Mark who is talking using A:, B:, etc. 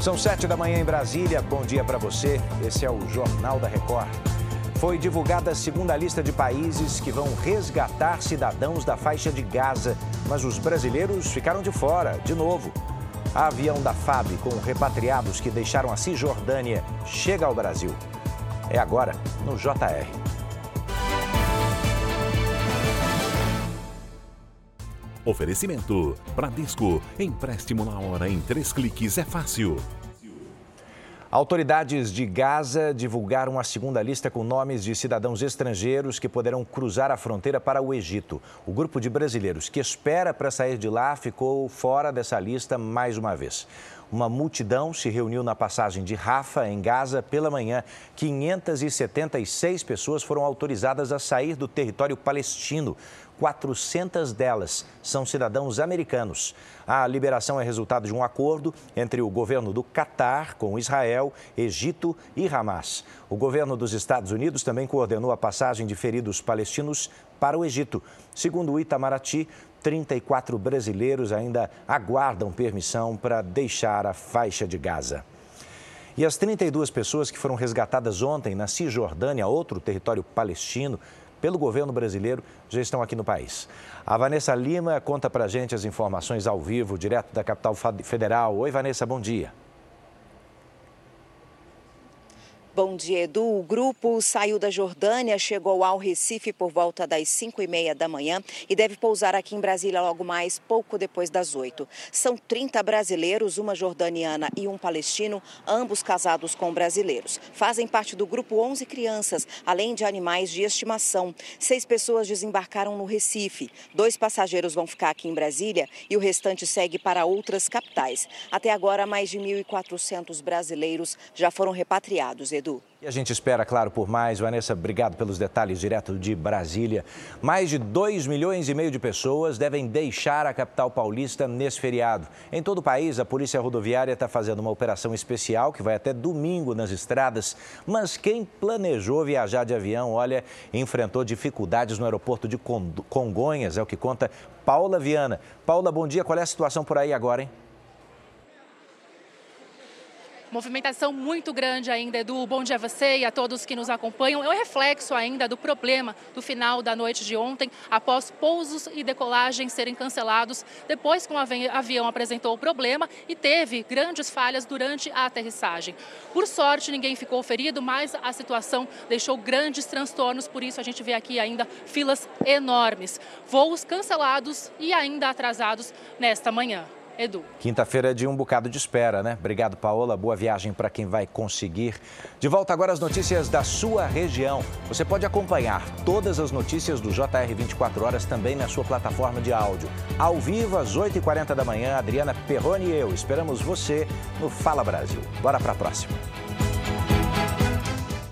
A: São sete da manhã em Brasília. Bom dia para você. Esse é o Jornal da Record. Foi divulgada a segunda lista de países que vão resgatar cidadãos da faixa de Gaza, mas os brasileiros ficaram de fora, de novo. A avião da FAB com repatriados que deixaram a Cisjordânia chega ao Brasil. É agora no JR.
B: Oferecimento: Bradesco. Empréstimo na hora em três cliques é fácil.
A: Autoridades de Gaza divulgaram a segunda lista com nomes de cidadãos estrangeiros que poderão cruzar a fronteira para o Egito. O grupo de brasileiros que espera para sair de lá ficou fora dessa lista mais uma vez. Uma multidão se reuniu na passagem de Rafa, em Gaza, pela manhã. 576 pessoas foram autorizadas a sair do território palestino. 400 delas são cidadãos americanos. A liberação é resultado de um acordo entre o governo do Catar com Israel, Egito e Hamas. O governo dos Estados Unidos também coordenou a passagem de feridos palestinos para o Egito. Segundo o Itamaraty, 34 brasileiros ainda aguardam permissão para deixar a faixa de Gaza. E as 32 pessoas que foram resgatadas ontem na Cisjordânia, outro território palestino, pelo governo brasileiro já estão aqui no país. A Vanessa Lima conta para a gente as informações ao vivo, direto da capital federal. Oi, Vanessa, bom dia.
C: Bom dia, Edu. O grupo saiu da Jordânia, chegou ao Recife por volta das 5 e meia da manhã e deve pousar aqui em Brasília logo mais, pouco depois das 8. São 30 brasileiros, uma jordaniana e um palestino, ambos casados com brasileiros. Fazem parte do grupo 11 crianças, além de animais de estimação. Seis pessoas desembarcaram no Recife. Dois passageiros vão ficar aqui em Brasília e o restante segue para outras capitais. Até agora, mais de 1.400 brasileiros já foram repatriados. Edu.
A: E a gente espera, claro, por mais. Vanessa, obrigado pelos detalhes direto de Brasília. Mais de 2 milhões e meio de pessoas devem deixar a capital paulista nesse feriado. Em todo o país, a Polícia Rodoviária está fazendo uma operação especial que vai até domingo nas estradas. Mas quem planejou viajar de avião, olha, enfrentou dificuldades no aeroporto de Congonhas, é o que conta Paula Viana. Paula, bom dia. Qual é a situação por aí agora, hein?
D: Movimentação muito grande ainda, Edu. Bom dia a você e a todos que nos acompanham. É o reflexo ainda do problema do final da noite de ontem, após pousos e decolagens serem cancelados, depois que um avião apresentou o problema e teve grandes falhas durante a aterrissagem. Por sorte, ninguém ficou ferido, mas a situação deixou grandes transtornos, por isso a gente vê aqui ainda filas enormes. Voos cancelados e ainda atrasados nesta manhã. Edu.
A: Quinta-feira é de um bocado de espera, né? Obrigado, Paola. Boa viagem para quem vai conseguir. De volta agora as notícias da sua região. Você pode acompanhar todas as notícias do JR 24 horas também na sua plataforma de áudio. Ao vivo, às 8h40 da manhã, Adriana Perrone e eu esperamos você no Fala Brasil. Bora para a próxima.